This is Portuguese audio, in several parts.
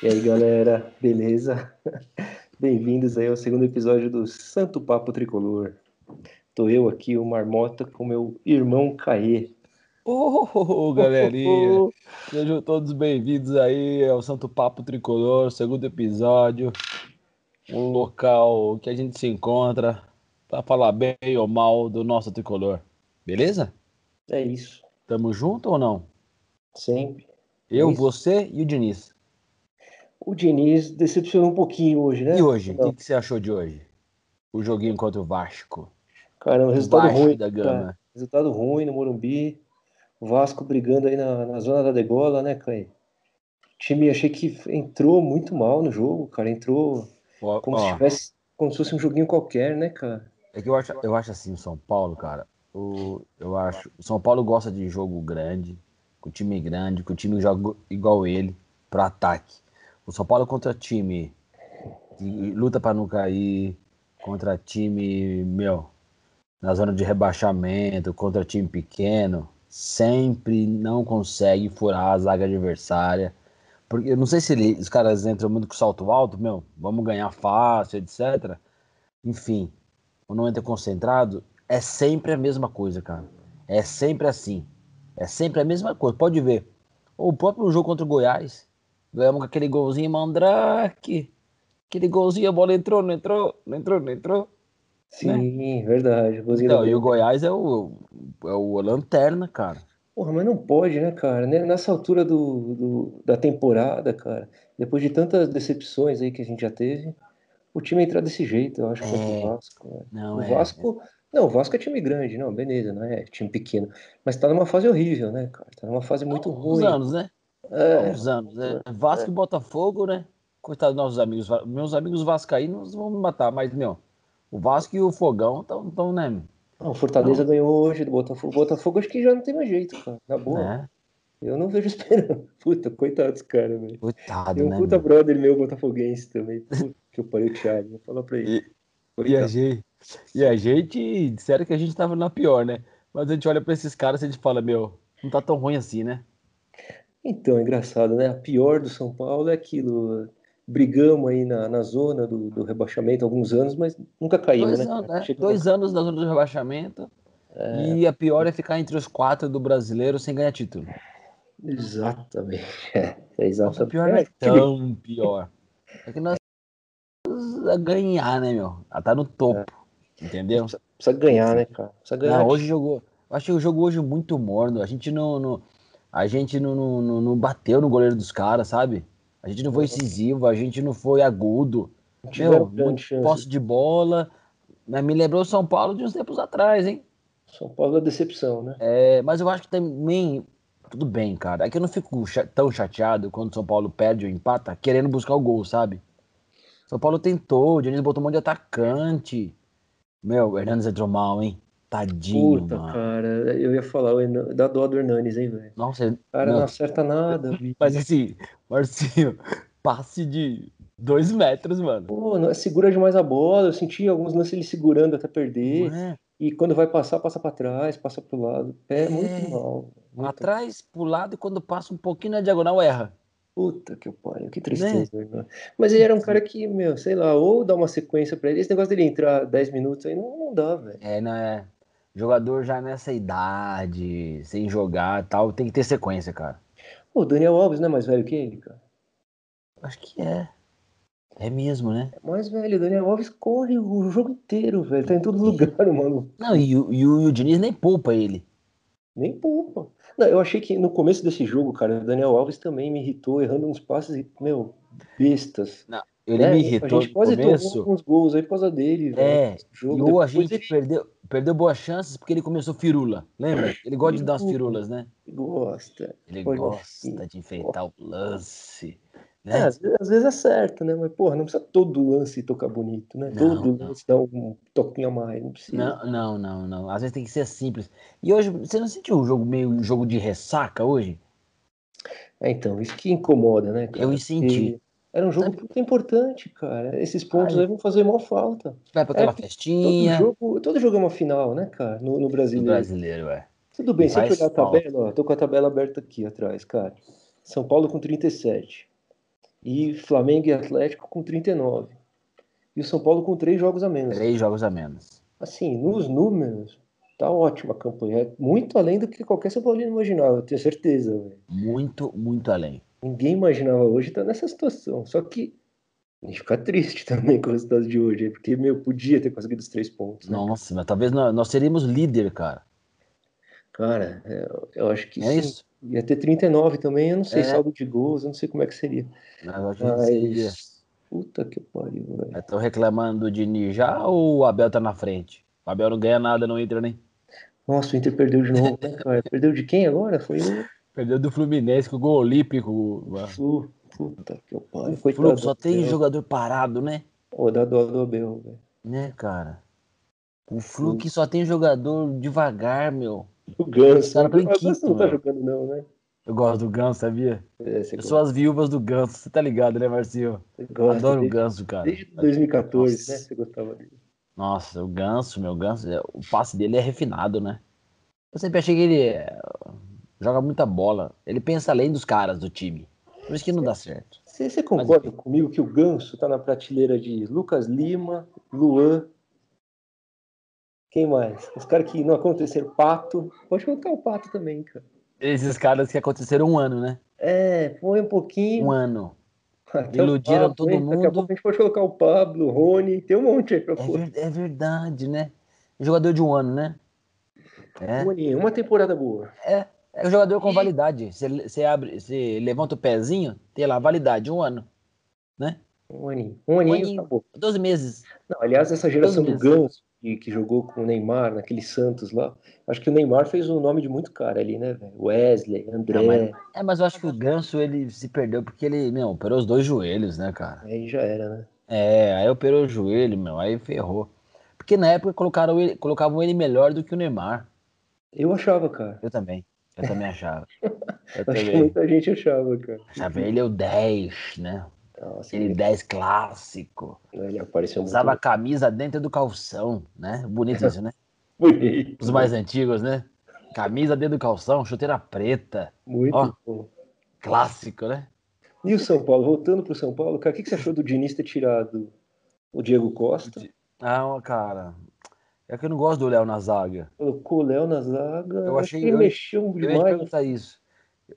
E aí, galera, beleza? Bem-vindos aí ao segundo episódio do Santo Papo Tricolor. Tô eu aqui, o Marmota, com meu irmão Caê. Ô, oh, galerinha! Sejam todos bem-vindos aí ao Santo Papo Tricolor, segundo episódio. Um local que a gente se encontra para falar bem ou mal do nosso tricolor. Beleza? É isso. Tamo junto ou não? Sempre. Eu, É você e o Diniz. O Diniz decepcionou um pouquinho hoje, né? E hoje? O Não. que, você achou de hoje? O joguinho contra o Vasco. Cara, um resultado Vasco ruim. da cara. Gama. Resultado ruim no Morumbi. O Vasco brigando aí na, na zona da degola, né, Caê? O time achei que entrou muito mal no jogo, cara. Entrou Ó, como ó, se tivesse, como se fosse um joguinho qualquer, né, cara? É que eu acho, eu acho assim, o São Paulo, cara. O, eu acho. O São Paulo gosta de jogo grande, com time grande, com time que joga igual ele, pro ataque. O São Paulo contra time que luta pra não cair, contra time, meu, na zona de rebaixamento, contra time pequeno, sempre não consegue furar a zaga adversária. Porque eu não sei se ele- os caras entram muito com salto alto, meu, vamos ganhar fácil, etc. Enfim, ou não entra concentrado, é sempre a mesma coisa, cara. É sempre assim. É sempre a mesma coisa. Pode ver. O próprio jogo contra o Goiás, ganhamos com aquele golzinho Mandrake. Aquele golzinho, a bola entrou, não entrou, não entrou, não entrou. Sim, verdade. Golzinho Então, e o Goiás é o, é o lanterna, cara. Porra, mas não pode, né, cara? Né, Nessa altura do, do- da temporada, cara, depois de tantas decepções aí que a gente já teve, o time entrar desse jeito, eu acho, contra É. o Vasco. né? Não, O é. Vasco. Não, o Vasco é time grande, não, beleza, não é time pequeno. Mas tá numa fase horrível, né, cara? Tá numa fase muito Há uns ruim. anos, né? Há É, uns anos. né? Vasco e Botafogo, né? Coitado dos nossos amigos. Meus amigos vascaínos vão me matar, mas, meu, o Vasco e o Fogão estão, tão, né? o Fortaleza ganhou hoje do Botafogo. O Botafogo acho que já não tem mais jeito, cara. Na boa. né? Eu não vejo esperando. Puta, coitado dos caras, velho. Coitado, Tem um né? puta meu? brother meu botafoguense também. Puta que eu parei o Thiago. Vou falar pra ele. E, e, a gente, e a gente, disseram que a gente tava na pior, né? Mas a gente olha pra esses caras e a gente fala, meu, não tá tão ruim assim, né? Então, é engraçado, né? A pior do São Paulo é aquilo. Brigamos aí na, na zona do, do rebaixamento há alguns anos, mas nunca caímos, Dois, né? anos, né? Dois anos na zona do rebaixamento. E a pior é ficar entre os quatro do brasileiro sem ganhar título. Exatamente. É, é Nossa, exatamente. pior não é É, tão pior. É que nós precisamos ganhar, né, meu? Ela tá no topo. Entendeu? precisa, precisa ganhar, né, cara? Precisa ganhar. Não, hoje jogou. Eu achei o jogo hoje muito morno. A gente não. não- a gente não, não, não- bateu no goleiro dos caras, sabe? A gente não foi incisivo, a gente não foi agudo. Meu, muito chance. posse de bola. Mas me lembrou São Paulo de uns tempos atrás, hein? São Paulo é decepção, né? É, mas eu acho que também. Tudo bem, cara. É que eu não fico tão chateado quando São Paulo perde ou empata, querendo buscar o gol, sabe? São Paulo tentou, o Diniz botou um monte de atacante. Meu, o Hernandes entrou mal, hein? Tadinho, Puta, mano. cara, eu ia falar, dá dó do Hernanes, hein, velho? Nossa, O cara não, não acerta nada, bicho. mas assim, Marcinho, passe de dois metros, mano. Pô, não, segura demais a bola. Eu senti alguns lances ele segurando até perder. Não é? E quando vai passar, passa pra trás, passa pro lado. É, É. muito mal. Muito... Atrás, pro lado, e quando passa um pouquinho na diagonal, erra. Puta que pariu, Né? que tristeza, irmão. Mas ele era um cara que, meu, sei lá, ou dá uma sequência pra ele. Esse negócio dele entrar 10 minutos aí não, não dá, velho. É, né? Jogador já nessa idade, sem jogar e tal, tem que ter sequência, cara. O Daniel Alves não é mais velho que ele, cara? Acho que é. É mesmo, né? É mais velho. O Daniel Alves corre o jogo inteiro, velho. Tá em todo lugar, mano. Não, e, o- e o, e o Diniz nem poupa ele. Nem poupa. Não, eu achei que no começo desse jogo, cara, o Daniel Alves também me irritou, errando uns passes, meu, bestas. Ele né? me A irritou gente no quase começo. tomou uns gols aí por causa dele, velho. É, e jogo. ou a gente perdeu, perdeu boas chances porque ele começou firula. Lembra? Ele gosta de dar umas firulas, né? gosta. Ele Pode- gosta de enfeitar o lance. É, Né? às, vezes, às vezes é certo, né? Mas, porra, não precisa todo lance tocar bonito, né? Não, todo não. lance dar um toquinho a mais, não precisa. Não, não, não, não. Às vezes tem que ser simples. E hoje, você não sentiu o jogo meio um jogo de ressaca hoje? É, então, isso que incomoda, né, cara? Eu senti. Era um jogo importante, cara. Esses pontos Ai. aí vão fazer mal falta. Vai pra aquela É, Todo festinha. jogo, todo jogo é uma final, né, cara? No, no brasileiro. brasileiro, é. Tudo bem, se faz pegar a tabela, ó, tô com a tabela aberta aqui atrás, cara. São Paulo com 37. E Flamengo e Atlético com 39. E o São Paulo com três jogos a menos. Três jogos a menos. Assim, nos números, tá ótima a campanha. É muito além do que qualquer São Paulino imaginava, eu tenho certeza. Véio. Muito, muito além. Ninguém imaginava hoje estar nessa situação. Só que a gente fica triste também com o resultado de hoje, porque, meu, podia ter conseguido os três pontos. Né? Nossa, mas talvez nós, seríamos líder, cara. Cara, eu, eu acho que é sim. Isso? Ia ter 39 também, eu não sei, é. saldo de gols, eu não sei como é que seria. Mas, Mas... Puta que pariu, velho. Estão reclamando do Dini já ou o Abel tá na frente? O Abel não ganha nada no Inter, nem. Nossa, o Inter perdeu de novo, né, cara? Perdeu de quem agora? Foi o. Perdeu do Fluminense com o gol olímpico. Flu. Puta que pariu. Flu só tem jogador parado, né? Ô, da dó do Abel, velho. Né, cara? O Flu que só tem jogador devagar, meu. O Ganso. O cara tá em quinto, não tá jogando, não, né? Eu gosto do Ganso, sabia? É, eu sou as viúvas do Ganso, você tá ligado, né, Marcinho? Adoro o Ganso, cara. Desde 2014, Nossa. né? Você gostava dele. Nossa, o Ganso, meu Ganso, é, o passe dele é refinado, né? Eu sempre achei que ele é, joga muita bola. Ele pensa além dos caras do time. Por isso que não dá certo. Você, você concorda Mas, comigo que o Ganso tá na prateleira de Lucas Lima, Luan, quem mais? Os caras que não aconteceram, Pato. Pode colocar o Pato também, cara. Esses caras que aconteceram um ano, né? É, foi um pouquinho. Um ano. Até Iludiram Pablo, todo hein? mundo. Daqui a pouco a gente pode colocar o Pablo, o Rony, tem um monte aí pra pôr. É, é verdade, né? Jogador de um ano, né? É. Um aninho, uma temporada boa. É, é um jogador com validade. Você, abre, você levanta o pezinho, tem lá validade, um ano. Né? Um aninho. Um aninho, um aninho acabou. 12 meses. Não, aliás, essa geração do Ganso, que, que, jogou com o Neymar, naquele Santos lá. Acho que o Neymar fez um nome de muito cara ali, né, Wesley, André. Não, mas, é, mas eu acho que o Ganso ele se perdeu porque ele, meu, operou os dois joelhos, né, cara? Aí já era, né? É, aí operou o joelho, meu, aí ferrou. Porque na época colocaram ele, colocavam ele melhor do que o Neymar. Eu achava, cara. Eu também. Eu também achava. Eu Acho também. que muita gente achava, cara. Achava ele é o 10, né? Nossa, Aquele ele... 10 clássico. Ele apareceu Usava muito... a camisa dentro do calção, né? Bonito isso, né? Bonito. Os mais antigos, né? Camisa dentro do calção, chuteira preta. Muito Ó, bom. Clássico, né? E o São Paulo? Voltando pro São Paulo, cara, o que, que você achou do Diniz ter tirado o Diego Costa? Ah, cara, é que eu não gosto do Léo na zaga. Colocou o Léo na zaga. Eu achei que ele eu, mexeu eu demais. Eu ia perguntar isso.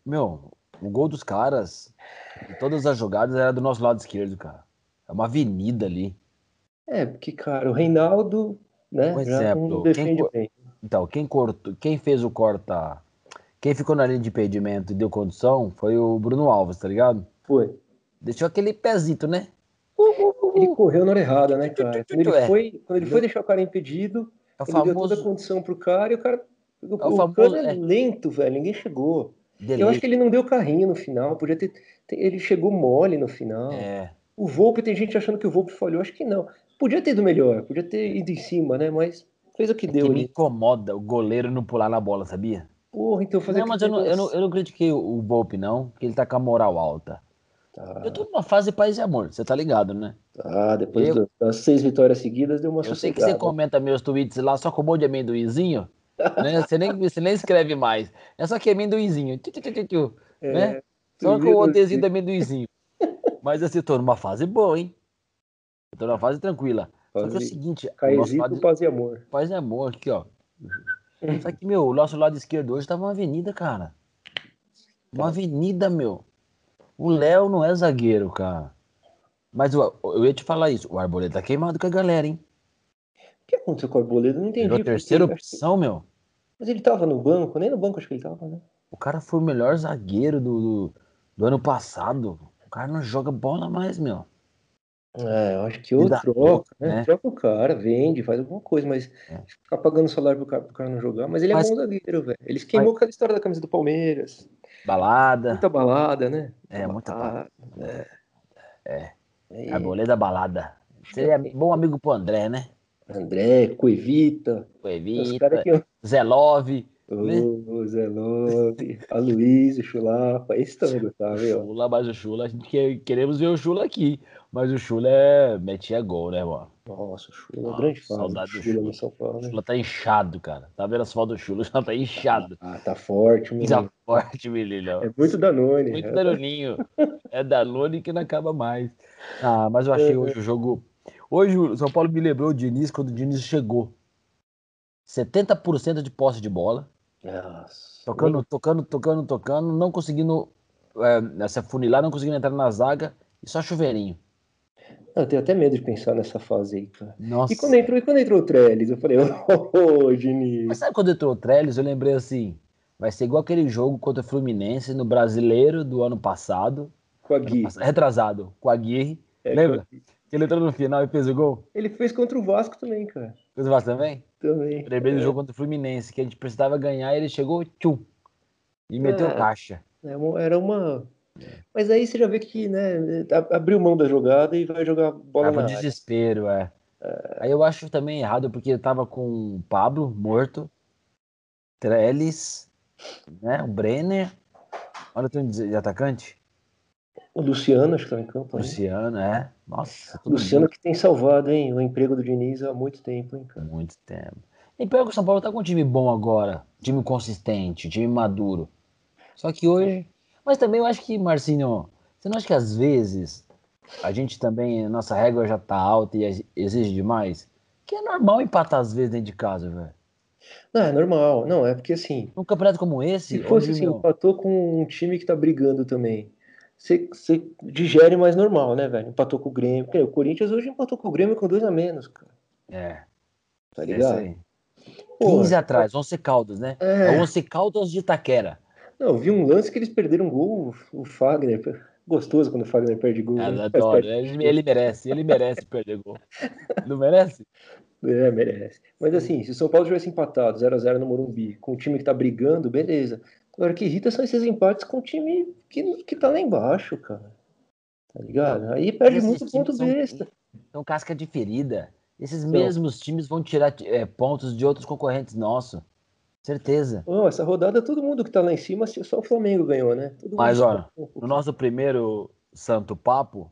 Meu, o gol dos caras, todas as jogadas era do nosso lado esquerdo, cara. É uma avenida ali. É, porque, cara, o Reinaldo, né, um exemplo, defende quem, bem. Então, quem, cortou, quem fez o corta... Quem ficou na linha de impedimento e deu condição foi o Bruno Alves, tá ligado? Foi. Deixou aquele pezito, né? Ele correu na hora errada, né, cara? Quando ele foi, quando ele foi deixar o cara impedido, é ele famoso... deu toda a condição pro cara e o cara... O, é o, famoso... é lento, velho, ninguém chegou. Delete. Eu acho que ele não deu carrinho no final, podia ter. Ele chegou mole no final. É. O Volpe, tem gente achando que o Volpe falhou, acho que não. Podia ter ido melhor, podia ter ido em cima, né? Mas fez o que é deu. Que me incomoda o goleiro não pular na bola, sabia? Porra, então fazer Não, mas eu não, eu, não, eu não critiquei o Volpe, não, porque ele tá com a moral alta. Tá. Eu tô numa fase de paz e amor, você tá ligado, né? Ah, depois eu, das seis vitórias seguidas deu uma Eu sei que você comenta meus tweets lá só com um monte de amendoizinho. né? Você, nem, você nem escreve mais. É só que é amendoizinho. Tchu, tchu, tchu, é, né? Só com o desenho do amendoizinho. Mas assim, eu tô numa fase boa, hein? Eu tô numa fase tranquila. Só que é o seguinte. Caizito, lado... paz e amor. Paz e amor, aqui, ó. Só que, meu, o nosso lado esquerdo hoje tava uma avenida, cara. Uma avenida, meu. O Léo não é zagueiro, cara. Mas eu, eu ia te falar isso. O Arboleda tá queimado com a galera, hein? O que aconteceu com o Arboleda? Não entendi. Virou terceira opção, meu. Mas ele tava no banco, nem no banco acho que ele tava, né? O cara foi o melhor zagueiro do, do, do ano passado. O cara não joga bola mais, meu. É, eu acho que o troca, né? né? Troca o cara, vende, faz alguma coisa, mas é. ficar pagando salário pro cara, pro cara não jogar. Mas ele é mas, bom zagueiro, velho. Ele queimou mas... aquela história da camisa do Palmeiras. Balada. Muita balada, né? É, muita balada. É. é. é. A boleda balada. Seria bom amigo pro André, né? André, Coevita. Coevita, que... Zelov. O Zé Love, a Luiz, o Chulapa, esse todo, tá, meu? Chula, mas o Chula, a gente quer, queremos ver o Chula aqui. Mas o Chula é, metia gol, né, mano? Nossa, Chula, ah, grande fase. Saudade do Chula, no São Paulo. Né? Chula tá inchado, cara. Tá vendo as fotos do Chula? Já tá inchado. Ah, tá forte, menino. Tá forte, menino. É muito Danone. Muito é. Danoninho. é Danone que não acaba mais. Ah, mas eu achei é. hoje o jogo. Hoje o São Paulo me lembrou o Diniz quando o Diniz chegou. 70% de posse de bola. Nossa. Tocando, tocando, tocando, tocando, não conseguindo é, se afunilar, não conseguindo entrar na zaga e só chuveirinho. Eu tenho até medo de pensar nessa fase aí, cara. Nossa. E quando entrou, e quando entrou o Trellis, eu falei, ô, oh, oh, Diniz. Mas sabe quando entrou o Trellis, eu lembrei assim, vai ser igual aquele jogo contra o Fluminense no Brasileiro do ano passado. Com a Gui. Retrasado, com a Gui. É, Lembra? Que ele entrou no final e fez o gol? Ele fez contra o Vasco também, cara. Fez o Vasco também? Também. Lembrei é. do jogo contra o Fluminense, que a gente precisava ganhar e ele chegou, tchum, e meteu é. caixa. É era uma mas aí você já vê que, né, abriu mão da jogada e vai jogar bola Tava na desespero, é. é. Aí eu acho também errado, porque tava com o Pablo morto, Trellis, né, o Brenner, olha o de atacante. O Luciano, acho que tá em campo. Luciano, é. Nossa. Luciano que tem salvado, hein, o emprego do Diniz há muito tempo, hein, cara. Muito tempo. E pior que o São Paulo tá com um time bom agora, time consistente, time maduro. Só que hoje mas também eu acho que, Marcinho, você não acha que às vezes a gente também, nossa régua já tá alta e exige demais? Que é normal empatar às vezes dentro de casa, velho. Não, é normal. Não, é porque assim. Num campeonato como esse. Se fosse assim, meu... empatou com um time que tá brigando também. Você, digere mais normal, né, velho? Empatou com o Grêmio. Porque o Corinthians hoje empatou com o Grêmio com dois a menos, cara. É. Tá ligado? É 15 atrás, 11 Caldas, né? É. é 11 Caldas de Itaquera. Não, vi um lance que eles perderam um gol, o Fagner. Gostoso quando o Fagner perde gol. Ah, né? adoro. Ele, ele merece, ele merece perder gol. Não merece? É, merece. Mas assim, se o São Paulo tivesse empatado 0x0 no Morumbi, com o time que tá brigando, beleza. Agora, o que irrita são esses empates com o time que, que tá lá embaixo, cara. Tá ligado? Aí perde muito ponto são, besta. São casca de ferida. Esses então, mesmos times vão tirar é, pontos de outros concorrentes nossos. Certeza. Oh, essa rodada todo mundo que tá lá em cima, só o Flamengo ganhou, né? Todo Mas olha, no nosso primeiro Santo Papo,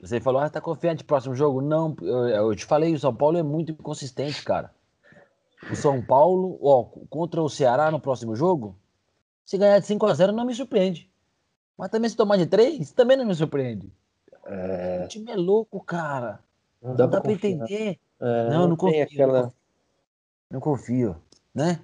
você falou, ah, tá confiante no próximo jogo? Não, eu, eu, te falei, o São Paulo é muito inconsistente, cara. O São Paulo, ó, contra o Ceará no próximo jogo, se ganhar de 5 a 0 não me surpreende. Mas também se tomar de 3, também não me surpreende. É... O time é louco, cara. Não dá, não dá pra, pra entender. É, não, não, não confio. Aquela... Não confio, né?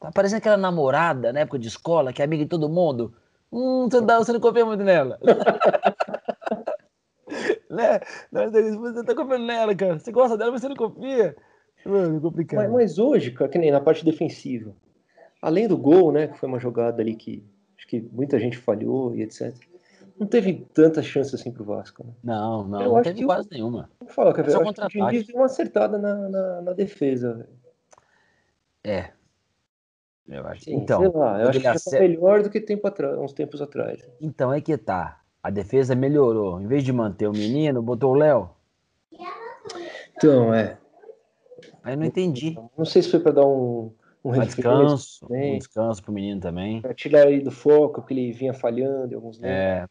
Tá parecendo aquela namorada na época de escola, que é amiga de todo mundo. Hum, você, dá, você não confia muito nela. né? Você tá confiando nela, cara. Você gosta dela, mas você não confia. Mano, é complicado. Mas, mas, hoje, cara, que nem na parte defensiva, além do gol, né, que foi uma jogada ali que acho que muita gente falhou e etc. Não teve tanta chance assim pro Vasco, né? Não, não, eu não teve quase nenhuma. Vou falar, que eu acho que o Diniz deu uma acertada na, na, na defesa. É, eu acho. Sim, então, sei lá, eu acho que já tá melhor do que tempo atrás, uns tempos atrás. Então é que tá. A defesa melhorou. Em vez de manter o menino, botou o Léo. Então, é. Aí eu não entendi. Não sei se foi para dar um, um, um descanso, também. um descanso pro menino também. Pra tirar ele do foco, que ele vinha falhando em alguns é.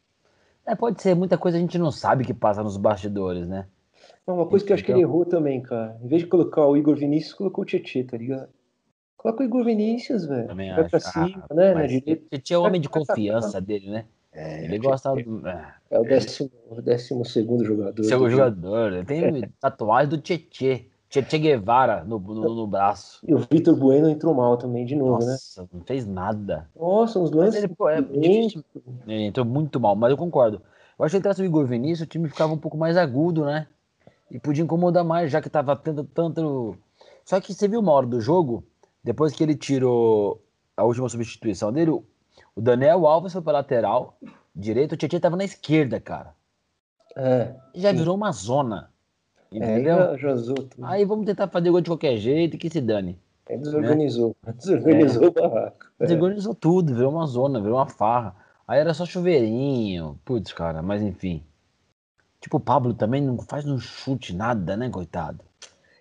é, pode ser. Muita coisa a gente não sabe que passa nos bastidores, né? Não, uma coisa que eu acho que ele errou também, cara. Em vez de colocar o Igor Vinícius, colocou o Tietchan, tá ligado? Coloca o Igor Vinícius, velho. Também Vai acho. pra cima, ah, né? Mas ele tinha o homem de confiança dele, né? É, ele gosta do. É, é o décimo, o décimo segundo jogador. Segundo jogador. Ele tem é. tatuagem do Tietê. Tietê Guevara no, no, no, braço. E o Vitor Bueno entrou mal também, de novo, Nossa, né? Nossa, não fez nada. Nossa, uns lances. Ele, é difícil. ele entrou muito mal, mas eu concordo. Eu acho que entrasse o Igor Vinícius, o time ficava um pouco mais agudo, né? E podia incomodar mais, já que tava tendo tanto. Só que você viu uma hora do jogo, depois que ele tirou a última substituição dele, o Daniel Alves foi para lateral direito, o Tietchan tava na esquerda, cara. É, já virou uma zona. É, entendeu? É, aí vamos tentar fazer gol de qualquer jeito que se dane. É, desorganizou. Né? Desorganizou é. o barraco. É. Desorganizou tudo, virou uma zona, virou uma farra. Aí era só chuveirinho. Putz, cara, mas enfim. Tipo, o Pablo também não faz um chute nada, né, coitado?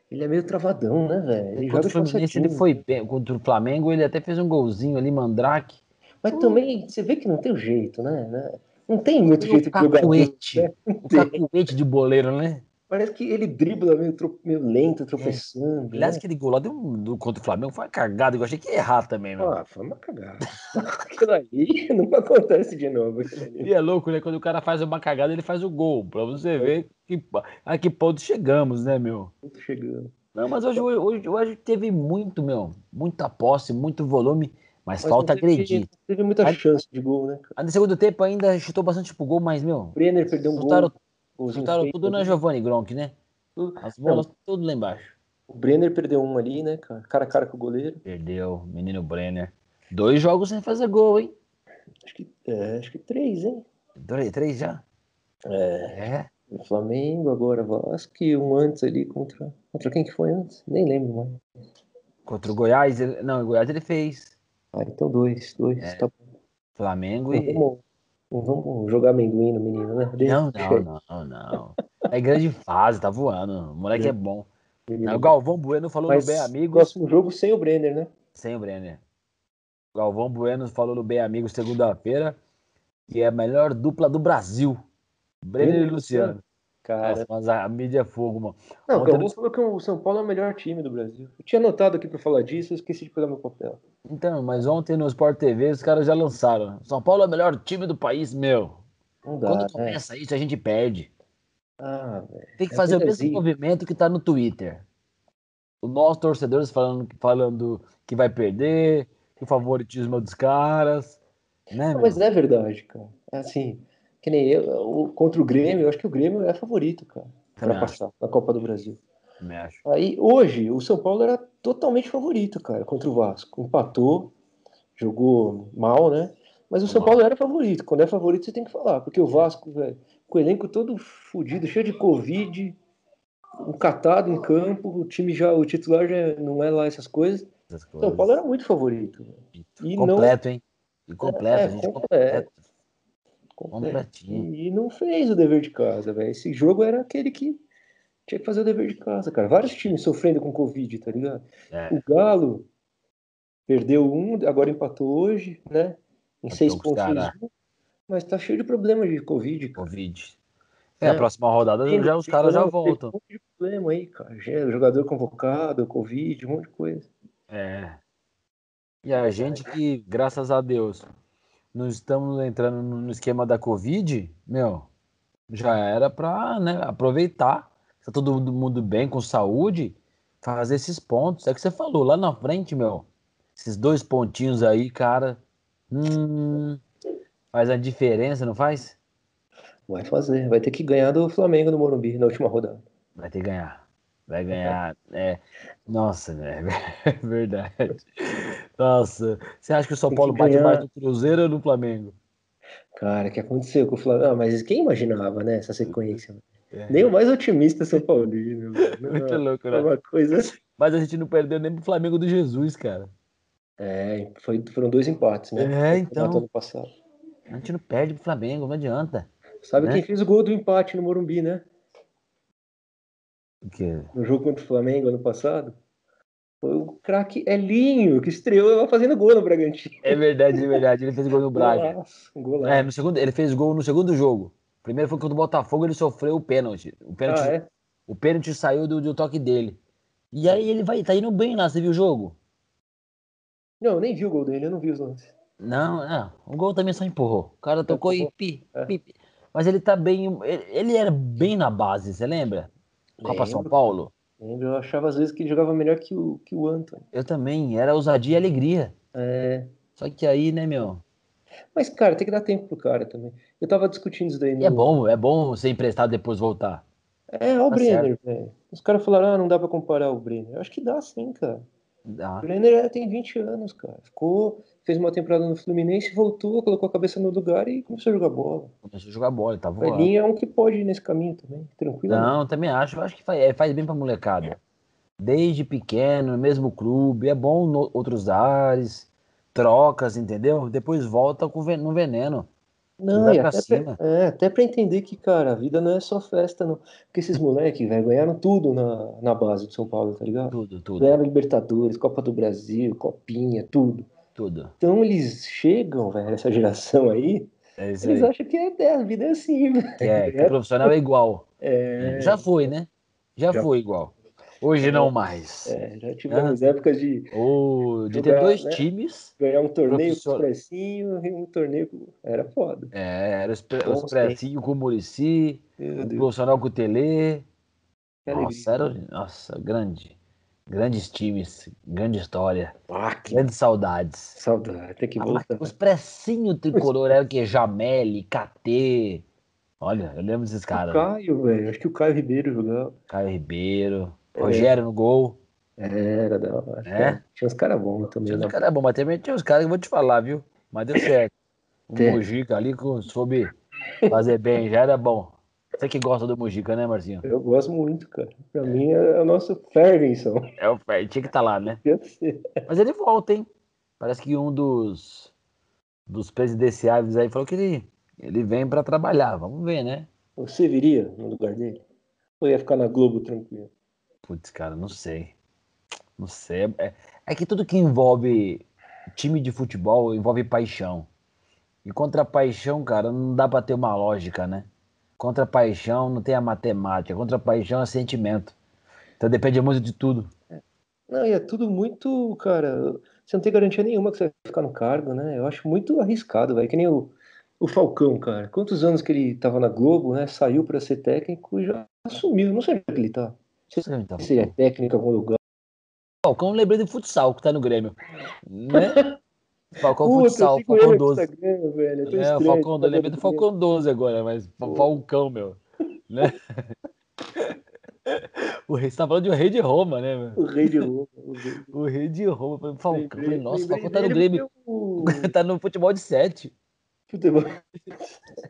Ele é meio travadão, né, velho? Ele contra o Fluminense ele foi bem. Contra o Flamengo ele até fez um golzinho ali, Mandrake. Mas hum. também você vê que não tem jeito, né? né? Não tem muito jeito de jogar. Cacuete. Né? O cacuete de boleiro, né? Parece que ele dribla meio, meio lento, tropeçando. É. Aliás, né? aquele gol lá do, do, contra o Flamengo foi uma cagada. Eu achei que ia errar também, mano. Ah, foi uma cagada. Aquilo ali não acontece de novo. E é louco, né? Quando o cara faz uma cagada, ele faz o gol. Pra você é. ver que, a que ponto chegamos, né, meu? Chegando. Não, mas hoje, hoje, hoje teve muito, meu. Muita posse, muito volume. Mas, mas falta teve, agredir. Teve muita chance de gol, né? Cara? No segundo tempo ainda chutou bastante pro gol, mas, meu. Brenner perdeu um chutaram, gol. Chutaram tudo na Giovanni Gronk, né? As bolas Não. tudo lá embaixo. O Brenner perdeu um ali, né, cara? Cara a cara com o goleiro. Perdeu, menino Brenner. Dois jogos sem fazer gol, hein? Acho que, é, acho que três, hein? Três, três já? É. é. O Flamengo, agora Vasco e um antes ali contra. Contra quem que foi antes? Nem lembro mais. Contra o Goiás? Ele... Não, o Goiás ele fez. Ah, então dois, dois, é. tá bom. Flamengo e. Vamos, vamos jogar amendoim no menino, né? Não, não, não, não. É grande fase, tá voando. O moleque é, é bom. O Galvão Bueno falou Mas no Bem Amigos. Próximo jogo sem o Brenner, né? Sem o Brenner. O Galvão Bueno falou no Bem Amigos segunda-feira que é a melhor dupla do Brasil. Brenner, Brenner e Luciano. Cara. Nossa, mas a, mídia é fogo, mano. Não, Ontem... o Galvão falou que o São Paulo é o melhor time do Brasil. Eu tinha anotado aqui pra falar disso, eu esqueci de pegar meu papel. Então, mas ontem no Sport TV os caras já lançaram. São Paulo é o melhor time do país, meu. Não dá, Quando né? começa isso, a gente perde. Ah, Tem que é fazer o mesmo movimento que tá no Twitter. Os nossos torcedores falando, falando que vai perder, que o favoritismo é dos caras. Né, não, mas é verdade, cara. É assim, que nem eu, o, contra o Grêmio, eu acho que o Grêmio é favorito, cara, para passar na Copa do Brasil. Aí, hoje, o São Paulo era totalmente favorito, cara, contra o Vasco. Empatou, jogou mal, né? Mas o São Paulo era favorito. Quando é favorito, você tem que falar, porque o Vasco, velho, com o elenco todo fodido, cheio de Covid, catado em campo, o time já, o titular já não é lá essas coisas. O São Paulo era muito favorito. E completo, não... hein? E completo, é, gente, completo. Completinho. E não fez o dever de casa, velho. Esse jogo era aquele que tinha que fazer o dever de casa, cara. Vários times sofrendo com Covid, tá ligado? É. O Galo perdeu um, agora empatou hoje, né? Em seis pontos. Mas tá cheio de problemas de Covid. Cara. Covid. É, é, a próxima rodada tem, já, os caras já voltam. Tem um monte de problema aí, cara. Jogador convocado, Covid, um monte de coisa. É. E a gente que, graças a Deus, não estamos entrando no esquema da Covid, meu, já era para né, aproveitar. Tá todo mundo bem, com saúde, fazer esses pontos. É que você falou, lá na frente, meu, esses dois pontinhos aí, cara, hum, faz a diferença, não faz? Vai fazer, vai ter que ganhar do Flamengo no Morumbi na última rodada. Vai ter que ganhar. Vai ganhar. É. Nossa, né? É verdade. Nossa. Você acha que o São Paulo bate mais no Cruzeiro ou no Flamengo? Cara, o que aconteceu com o Flamengo? Ah, mas quem imaginava, né? Essa sequência. É. Nem o mais otimista São Paulino. Muito não, louco, né? Uma coisa... Mas a gente não perdeu nem pro Flamengo do Jesus, cara. É, foi, foram dois empates, né? É, então. Ano passado. A gente não perde pro Flamengo, não adianta. Sabe né? quem fez o gol do empate no Morumbi, né? O quê? No jogo contra o Flamengo ano passado. Foi o craque Elinho, que estreou fazendo gol no Bragantino. É verdade, é verdade. Ele fez gol no Braga. Golaço, É, no segundo, ele fez gol no segundo jogo. Primeiro foi contra o Botafogo, ele sofreu o pênalti. O pênalti, ah, é? o pênalti saiu do, do toque dele. E aí ele vai, tá indo bem lá, você viu o jogo? Não, eu nem vi o gol dele, eu não vi os lances. Não, não. O gol também só empurrou. O cara tocou e pi, é. pi, pi. Mas ele tá bem. Ele, ele era bem na base, você lembra? Copa São Paulo? Lembro, eu achava às vezes que ele jogava melhor que o, que o Anthony. Eu também, era ousadia e alegria. É. Só que aí, né, meu? Mas, cara, tem que dar tempo pro cara também. Eu tava discutindo isso daí. No... É bom, é bom ser emprestado depois voltar. É, ó o tá Brenner, velho. Os caras falaram, ah, não dá pra comparar o Brenner. Eu acho que dá sim, cara. Dá. O Brenner tem 20 anos, cara. Ficou fez uma temporada no Fluminense, voltou, colocou a cabeça no lugar e começou a jogar bola. Começou a jogar bola, ele tá voando. O Elinho é um que pode ir nesse caminho também, tranquilo. Não, também acho. Acho que faz, é, faz bem pra molecada. Desde pequeno, no mesmo clube, é bom no outros ares, trocas, entendeu? Depois volta com no veneno. Não, e até, pra, é, até pra entender que, cara, a vida não é só festa, não. Porque esses moleques, velho, ganharam tudo na, na base do São Paulo, tá ligado? Tudo, tudo. Ganharam Libertadores, Copa do Brasil, Copinha, tudo. Tudo. Então eles chegam, velho, essa geração aí, É Eles acham que é, é, a vida é assim. Que é, que o profissional é igual. É... Já foi, né? Já, já foi igual. Hoje não mais. É, já tivemos ah. épocas de. Oh, de ter dois né? times. Ganhar um torneio com e um torneio com. Era foda. É, era o Expressinho com o Murici, o profissional com o Tele. Nossa, era, nossa, grande. Grandes times, grande história. Ah, que... Grandes saudades. Saudade, tem que voltar. Ah, os precinhos tricolor era o que? Jameli, KT. Olha, eu lembro desses caras. O Caio, velho. Acho que o Caio Ribeiro jogava. Caio Ribeiro. É. Rogério no gol. Era da hora. É? Tinha uns caras bons também. Tinha uns né? caras bons, mas também tinha uns caras que eu vou te falar, viu? Mas deu certo. O Mujica ali soube fazer bem, já era bom. Você que gosta do Mujica, né, Marcinho? Eu gosto muito, cara. Pra mim é o nosso Ferguson. É o Ferguson, tinha que estar tá lá, né? Mas ele volta, hein? Parece que um dos, dos presidenciáveis aí falou que ele, ele vem pra trabalhar. Vamos ver, né? Você viria no lugar dele? Ou ia ficar na Globo tranquilo? Putz, cara, não sei. Não sei. É, é que tudo que envolve time de futebol envolve paixão. E contra a paixão, cara, não dá pra ter uma lógica, né? Contra a paixão não tem a matemática. Contra a paixão é sentimento. Então depende muito de tudo. Não, e é tudo muito, cara. Você não tem garantia nenhuma que você vai ficar no cargo, né? Eu acho muito arriscado, velho. Que nem o, o Falcão, cara. Quantos anos que ele tava na Globo, né? Saiu para ser técnico e já assumiu. Não sei onde ele tá. Se é técnico em algum lugar. Falcão lembrei do futsal que tá no Grêmio. Né? Falcão Puta, Futsal, Falcão 12. velho, é, o Falcão, eu lembrei do Falcão 12 agora, mas Pô. Falcão, meu. Né? O rei, você tá falando de o rei de Roma, né, meu? O rei de Roma. O rei, de Roma. Falcão. Lembrei, falei, nossa, o Falcão tá no Grêmio. tá no futebol de 7. Futebol.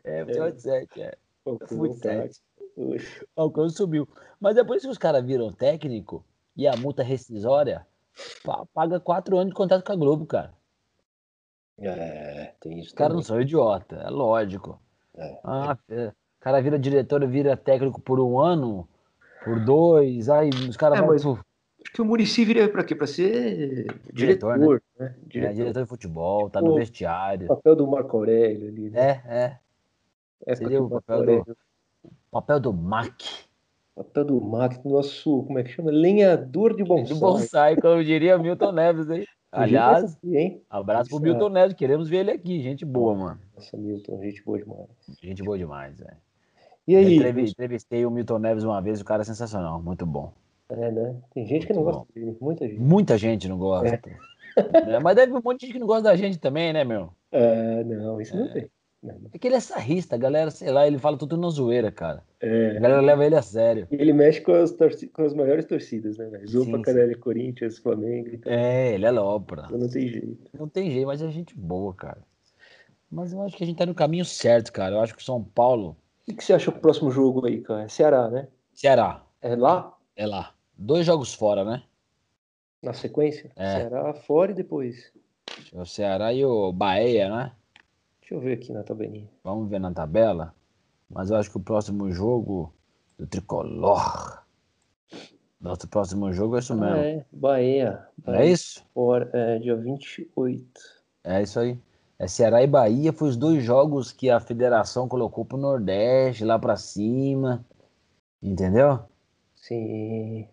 É, futebol de 7, é. Falcão, 7. Falcão subiu. Mas depois que os caras viram técnico e a multa rescisória, paga quatro anos de contrato com a Globo, cara. É, tem isso. Os caras não são idiota, é lógico. É. Ah, é. O cara vira diretor, vira técnico por um ano, por dois, aí os caras é, vão. Mas... Acho que o Murici viria para quê? Para ser diretor, diretor né? né? Diretor. É, diretor de futebol, tá no vestiário. O papel do Marco Aurélio ali. Né? É, é. é Seria o papel do, papel do MAC. Papel do MAC, nosso, como é que chama? Lenhador de bonsai. De bonsai, como diria Milton Neves aí. Aliás, aqui, abraço pro Milton Neves, queremos ver ele aqui, gente boa, mano. Nossa, Milton, gente boa demais. Gente boa demais, velho. E aí? entrevistei o Milton Neves uma vez, o cara é sensacional, muito bom. É, né? Tem gente muito que não bom. gosta dele, muita gente. Muita gente não gosta. É. é, mas deve um monte de gente que não gosta da gente também, né, meu? É, não, isso é. não tem. É que ele é sarrista, a galera, sei lá, ele fala tudo na zoeira, cara. É. A galera leva ele a sério. E ele mexe com as, com as maiores torcidas, né, velho? Zupa, Canela, Corinthians, Flamengo e tal. É, ele é lopra. Então não tem jeito. Não tem jeito, mas é gente boa, cara. Mas eu acho que a gente tá no caminho certo, cara. Eu acho que o São Paulo. O que você acha do próximo jogo aí, cara? É Ceará, né? Ceará. É lá? É lá. Dois jogos fora, né? Na sequência? É. Ceará fora e depois. O Ceará e o Bahia, né? Deixa eu ver aqui na tabelinha. Vamos ver na tabela. Mas eu acho que o próximo jogo do Tricolor. Nosso próximo jogo é isso ah, mesmo. É, Bahia. Bahia. É isso? Fora, é, dia 28. É isso aí. É Ceará e Bahia foi os dois jogos que a federação colocou pro Nordeste, lá para cima. Entendeu? Sim.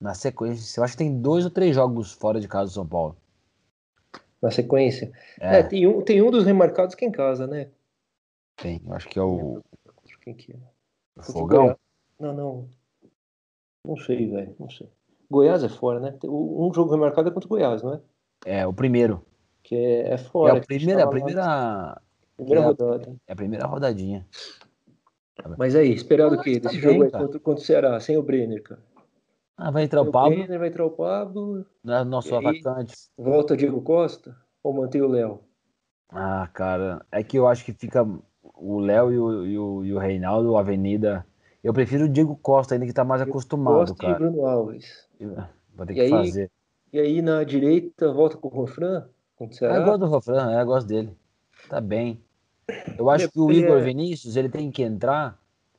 Na sequência, eu acho que tem dois ou três jogos fora de casa do São Paulo na sequência. É. é, tem, um, tem um dos remarcados que é em casa, né? Tem, acho que é o. Quem que é? O Fogão? Não, não. Não sei, velho. Não sei. Goiás é fora, né? Um jogo remarcado é contra o Goiás, não é? É, o primeiro. Que é, é fora. É a primeira, a primeira. Primeira é rodada. É a primeira rodadinha. Mas aí, esperado o quê? Desse jogo aí contra, contra o Ceará, sem o Brenner, cara. Ah, vai entrar o Pablo. Brenner, vai entrar o Pablo. Né, nosso atacante. Volta Diego Costa ou mantém o Léo? Ah, cara, é que eu acho que fica o Léo e o, e, o, e o Reinaldo, a Avenida. Eu prefiro o Diego Costa ainda que tá mais Diego acostumado, Costa cara. E Bruno Alves. Vou ter e que aí, fazer. E aí na direita volta com o Rofran? eu gosto do Rofran, é, eu gosto dele. Tá bem. Eu acho que o Igor Vinícius ele tem que entrar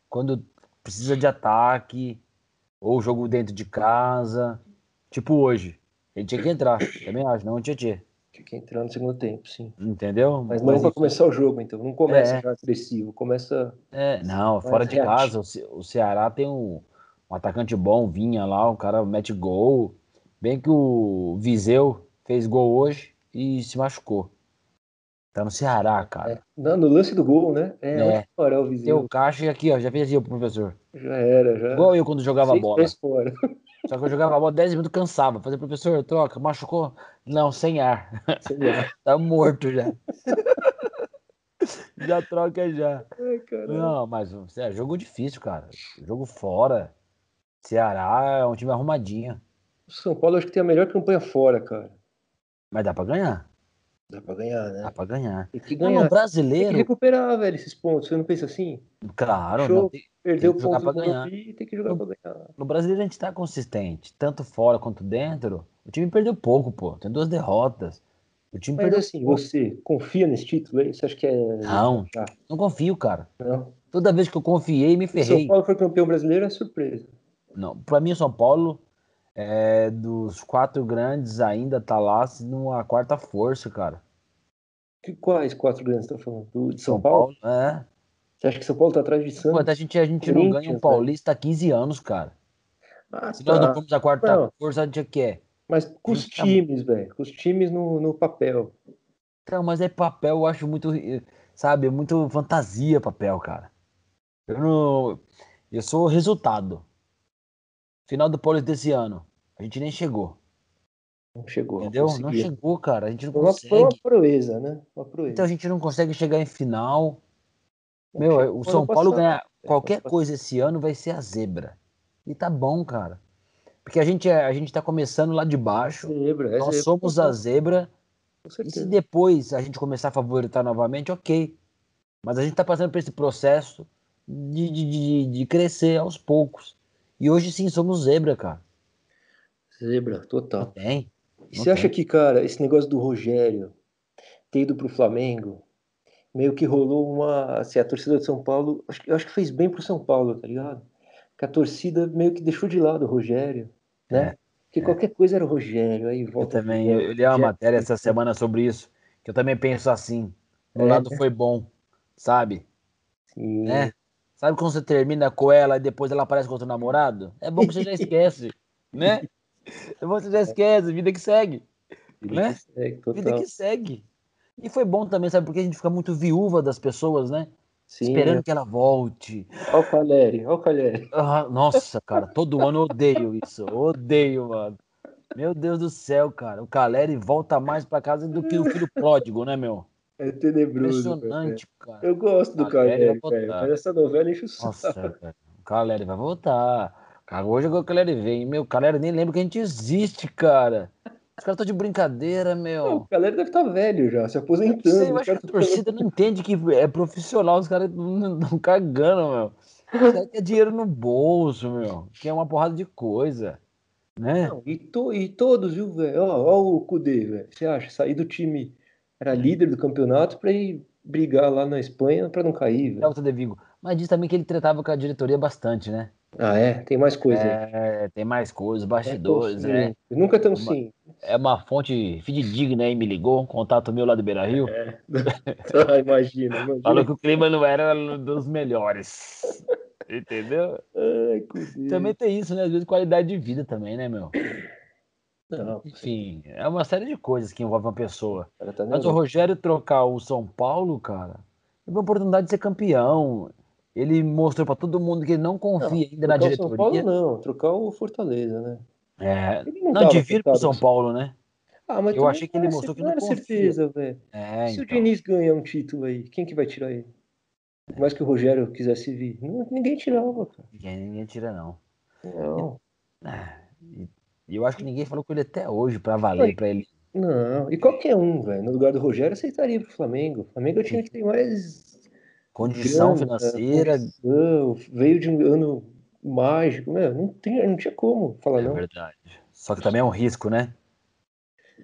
quando precisa de ataque, ou jogo dentro de casa. Tipo hoje. Ele tinha que entrar. Também acho, não o Tietê. Tinha que entrar no segundo tempo, sim. Entendeu? Mas não para começar o jogo, então. Não começa é. já agressivo, começa. É, não, fora de casa. O, Ceará tem um, um atacante bom, vinha lá, o cara mete gol. Bem que o Viseu fez gol hoje e se machucou. Tá no Ceará, cara. É, não, no lance do gol, né? É, é. Fora, o. Tem o caixa aqui, ó. Já fez assim pro professor. Já era, já. Igual eu quando jogava Seis bola. Fora. Só que eu jogava bola 10 minutos cansava. Fazer professor, troca, machucou? Não, sem ar. Sem ar. tá morto já. já troca já. Ai, Não, mas é jogo difícil, cara. Jogo fora. Ceará é um time arrumadinho. O São Paulo acho que tem a melhor campanha fora, cara. Mas dá pra ganhar. Dá pra ganhar, né? Dá pra ganhar. Tem que ganhar. Não, brasileiro. Tem que recuperar, velho, esses pontos. Você não pensa assim? Claro, Show, não, tem, perdeu tem pontos pra ganhar. e tem que jogar no, pra ganhar. No brasileiro a gente tá consistente, tanto fora quanto dentro. O time perdeu pouco, pô. Tem duas derrotas. O time Mas perdeu assim, pouco. você confia nesse título aí? Você acha que é. Não, Já? não confio, cara. Não. Toda vez que eu confiei, me ferrei. São Paulo foi campeão brasileiro é surpresa. Não, pra mim, o São Paulo é, dos quatro grandes ainda tá lá numa quarta força, cara. Que, quais quatro grandes você tá falando? Do, de São, São Paulo? Paulo? É. Você acha que São Paulo tá atrás de Santos? Pô, a gente, a gente não ganha um Paulista há 15 anos, cara. Ah, Se tá. nós não fomos a quarta não. força, a gente quer. Mas com os tá times, velho. Com os times no, no papel. Então, mas é papel, eu acho muito, sabe, muito fantasia papel, cara. Eu não. Eu sou resultado. Final do Paulista desse ano. A gente nem chegou. Não chegou. Entendeu? Não, não chegou, cara. A gente não foi consegue. Foi uma proeza, né? Uma proeza. Então a gente não consegue chegar em final. Meu, o São Paulo ganhar qualquer coisa esse ano vai ser a zebra. E tá bom, cara. Porque a gente, é, a gente tá começando lá de baixo. Zebra, é nós zebra. somos a zebra. E se depois a gente começar a favoritar novamente, ok. Mas a gente tá passando por esse processo de, de, de, de crescer aos poucos. E hoje sim somos zebra, cara. Zebra, total. Não tem. E você acha que, cara, esse negócio do Rogério ter ido pro Flamengo, meio que rolou uma. Assim, a torcida de São Paulo, acho, eu acho que fez bem pro São Paulo, tá ligado? Que a torcida meio que deixou de lado o Rogério, né? É, Porque é. qualquer coisa era o Rogério, aí volta. Eu também, eu, eu li uma matéria essa semana sobre isso, que eu também penso assim. O é, lado foi bom, sabe? Sim. Né? Sabe quando você termina com ela e depois ela aparece com outro namorado? É bom que você já esquece, né? Você já esquece, vida que segue. Vida né? Que segue, vida que segue. E foi bom também, sabe? Porque a gente fica muito viúva das pessoas, né? Sim, Esperando é. que ela volte. Olha o Caleri, olha o Caleri. Ah, nossa, cara, todo ano eu odeio isso. Odeio, mano. Meu Deus do céu, cara. O Caleri volta mais pra casa do que o filho pródigo, né, meu? É tenebroso. Impressionante, cara. Eu gosto do Caleri, Caleri Mas essa novela enche o saco. Nossa, cara. O Caleri vai voltar. Cara, hoje o Caleri vem. Meu, o Caleri nem lembra que a gente existe, cara. Os caras estão de brincadeira, meu. Não, o Caleri deve estar tá velho já, se aposentando. Sei, eu acho que a torcida não entende que é profissional, os caras estão cagando, meu. Os caras querem dinheiro no bolso, meu. Que é uma porrada de coisa. Né? Não, e, to, e todos, viu, velho? Ó, ó o Cudê, velho. Você acha? Sair do time, era líder do campeonato pra ir brigar lá na Espanha pra não cair, velho. É o de Mas diz também que ele tratava com a diretoria bastante, né? Ah, é? Tem mais coisa. É, tem mais coisas, bastidores, é, né? Nunca tão sim. É uma fonte fidedigna aí, me ligou, um contato meu lá do Beira Rio. É. ah, imagina, imagina. Falou que o clima não era dos melhores. Entendeu? Ai, também tem isso, né? Às vezes qualidade de vida também, né, meu? Não, Enfim, é uma série de coisas que envolve uma pessoa. Tá Mas o Rogério trocar o São Paulo, cara, é uma oportunidade de ser campeão. Ele mostrou para todo mundo que ele não confia não, ainda na diretoria. São Paulo não, trocar o Fortaleza, né? É, não, não de vir pro São Paulo, né? Ah, mas eu achei que ele mostrou que não, era certeza, velho. É, Se então. o Diniz ganhar um título aí, quem que vai tirar ele? Por mais que o Rogério quisesse vir, ninguém tirava, cara. Ninguém, ninguém tira, não. Não. E, e eu acho que ninguém falou com ele até hoje para valer para ele. Não, e qualquer um, velho, no lugar do Rogério, aceitaria pro Flamengo. O Flamengo é o time que tem mais Condição grana, financeira. Condição, veio de um ano mágico, meu, não, tinha, não tinha como falar é não. É verdade. Só que também é um risco, né?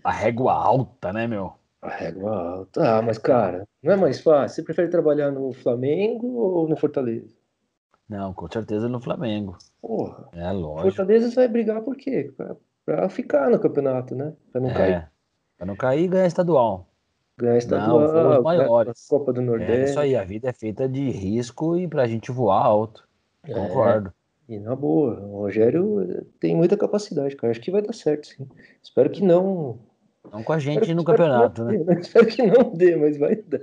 A régua alta, né, meu? A régua alta. Ah, mas cara, não é mais fácil? Você prefere trabalhar no Flamengo ou no Fortaleza? Não, com certeza no Flamengo. Porra. É lógico. Fortaleza vai brigar por quê? Pra, pra ficar no campeonato, né? Pra não é. cair. Pra não cair, ganhar estadual. Ganhar estadual. Não, foram os maiores. Copa do Nordeste. É isso aí, a vida é feita de risco e pra gente voar alto. É, Concordo. E na boa, o Rogério tem muita capacidade, cara. Acho que vai dar certo, sim. Espero que não. Não com a gente espero, no campeonato, né? Dê, espero que não dê, mas vai dar.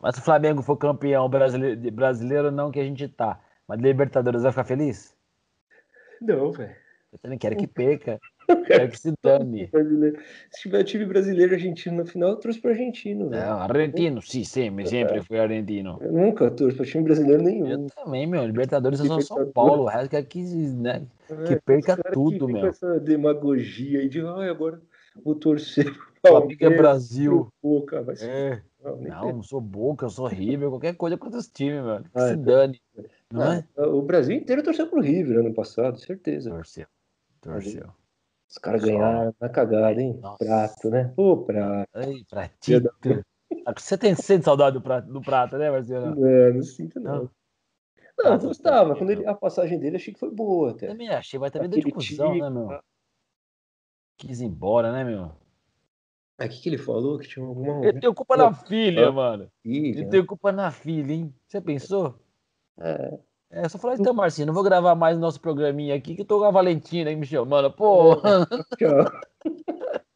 Mas se o Flamengo for campeão brasileiro, brasileiro não que a gente tá. Mas Libertadores vai ficar feliz? Não, velho. Eu também quero que perca. quero que se dane. Se tiver time brasileiro e argentino na final, eu trouxe pro argentino. Véio. Não, argentino, sim, sempre, sempre fui argentino. Eu nunca trouxe pra time brasileiro nenhum. Eu também, meu. Libertadores é só São Paulo. O resto quer que, né, que é, perca tudo, que meu. essa demagogia aí de, ai, agora vou torcer pro Amiga Brasil. Boca, vai é. Não, não, não sou Boca, eu sou River, qualquer coisa contra os times, mano. Que ah, se dane. Não ah, é? O Brasil inteiro torceu pro River ano passado, certeza. Torceu. Torceu. Os caras ganharam na cagada, hein? Nossa. Prato, né? Ô, prato. Ai, pratito. Ah, você tem sente saudade do prato, do prato né, Marcelo? Não, não sinto, não. Não, não eu gostava. Quando ele, a passagem dele, achei que foi boa até. Também achei, vai também deu de cuzão, né, meu? Quis ir embora, né, meu? É o que, que ele falou? Que tinha alguma. Ele tem culpa na filha, mano. Filha. Ele tem culpa na filha, hein? Você pensou? É. É, só falar, então, Marcinho, não vou gravar mais nosso programinha aqui, que eu tô com a Valentina aí me chamando. Pô! Tchau.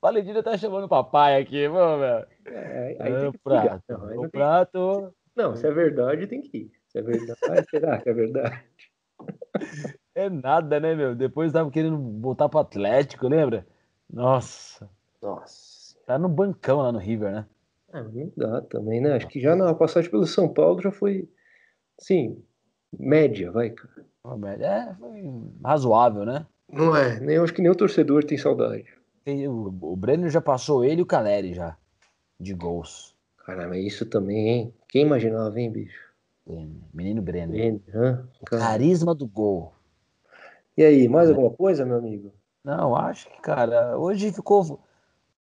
Valentina tá chamando o papai aqui, vamos, velho. É, aí é, o prato. Não, o prato. Não, se é verdade, tem que ir. Se é verdade, será que é verdade? É nada, né, meu? Depois tava querendo voltar pro Atlético, lembra? Nossa. Nossa. Tá no bancão lá no River, né? Ah, não dá também, né? Acho que já na passagem pelo São Paulo já foi, sim, média, vai, cara. É, foi razoável, né? Não é, nem, eu acho que nem o torcedor tem saudade. O, o Brenner já passou ele e o Caleri já, de gols. Caramba, isso também, hein? Quem imaginava, hein, bicho? Menino Brenner. O carisma do gol. E aí, mais alguma coisa, meu amigo? Não, acho que, cara, hoje ficou.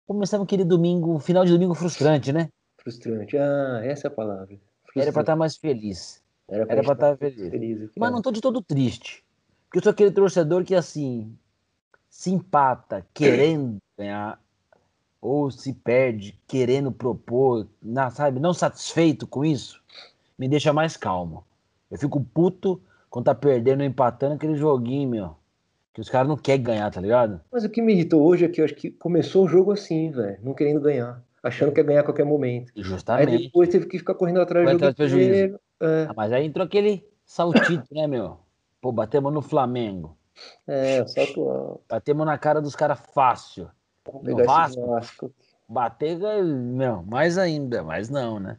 Começamos aquele domingo, final de domingo frustrante, né? Frustrante, ah, essa é a palavra. Frustrante. Era pra estar mais feliz. Era pra, Era pra estar feliz. feliz aqui, Mas não tô de todo triste. Porque eu sou aquele torcedor que, assim, se empata querendo ganhar, ou se perde querendo propor, não, sabe, não satisfeito com isso, me deixa mais calmo. Eu fico puto quando tá perdendo, empatando aquele joguinho, meu. Que os caras não querem ganhar, tá ligado? Mas o que me irritou hoje é que eu acho que começou o jogo assim, velho. Não querendo ganhar. Achando que ia ganhar a qualquer momento. Justamente. Aí depois teve que ficar correndo atrás do jogo inteiro. É. Ah, mas aí entrou aquele saltito, né, meu? Pô, batemos no Flamengo. É, salto alto. Batemos na cara dos caras fácil. No Vasco, Vasco. Bater, não, mais ainda, mas não, né?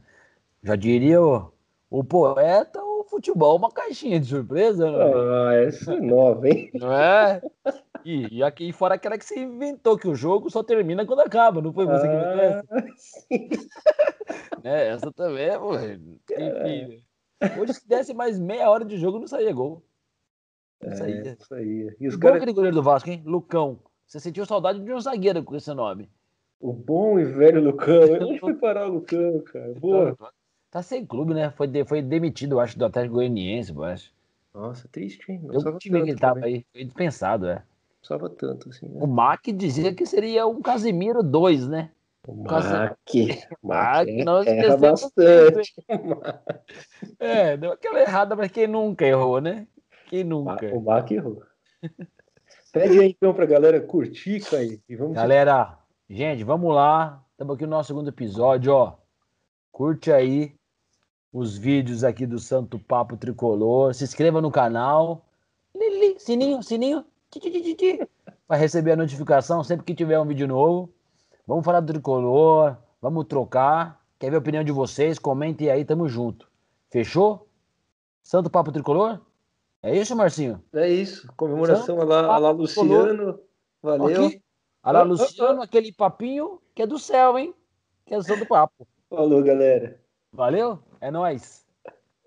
Já diria o, o poeta futebol uma caixinha de surpresa, né? Ah, essa é nova, hein? Não é? E, e aqui fora aquela que você inventou que o jogo só termina quando acaba, não foi você que inventou essa? Ah, né? Essa também é, pô. Enfim. Hoje, se desse mais meia hora de jogo, não saía gol. Não saía. É, aí. E os cara... aquele goleiro do Vasco, hein? Lucão. Você sentiu saudade de um zagueiro com esse nome. O bom e velho Lucão. Onde foi parar o Lucão, cara? Boa. Tá sem clube, né? Foi, de, foi demitido, eu acho, do Atlético Goianiense, eu acho. Nossa, triste, hein? Eu time que ele tava aí, foi dispensado, é. Não tanto, assim, né? O Mac dizia que seria um Casimiro 2, né? O Mac, Mac não erra bastante. é, deu aquela errada, mas quem nunca errou, né? Quem nunca? O Mac errou. Pede aí então pra galera curtir, Caí. E vamos galera, gente, vamos lá. Estamos aqui no nosso segundo episódio, ó. Curte aí os vídeos aqui do Santo Papo Tricolor. Se inscreva no canal. Sininho, sininho. Para receber a notificação sempre que tiver um vídeo novo. Vamos falar do Tricolor. Vamos trocar. Quer ver a opinião de vocês? Comentem aí, tamo junto. Fechou? Santo Papo Tricolor? É isso, Marcinho? É isso. Comemoração a lá, a lá Luciano. Valeu. Okay. A lá Luciano, aquele papinho que é do céu, hein? Que é do Santo Papo. Falou, galera. Valeu? É nóis.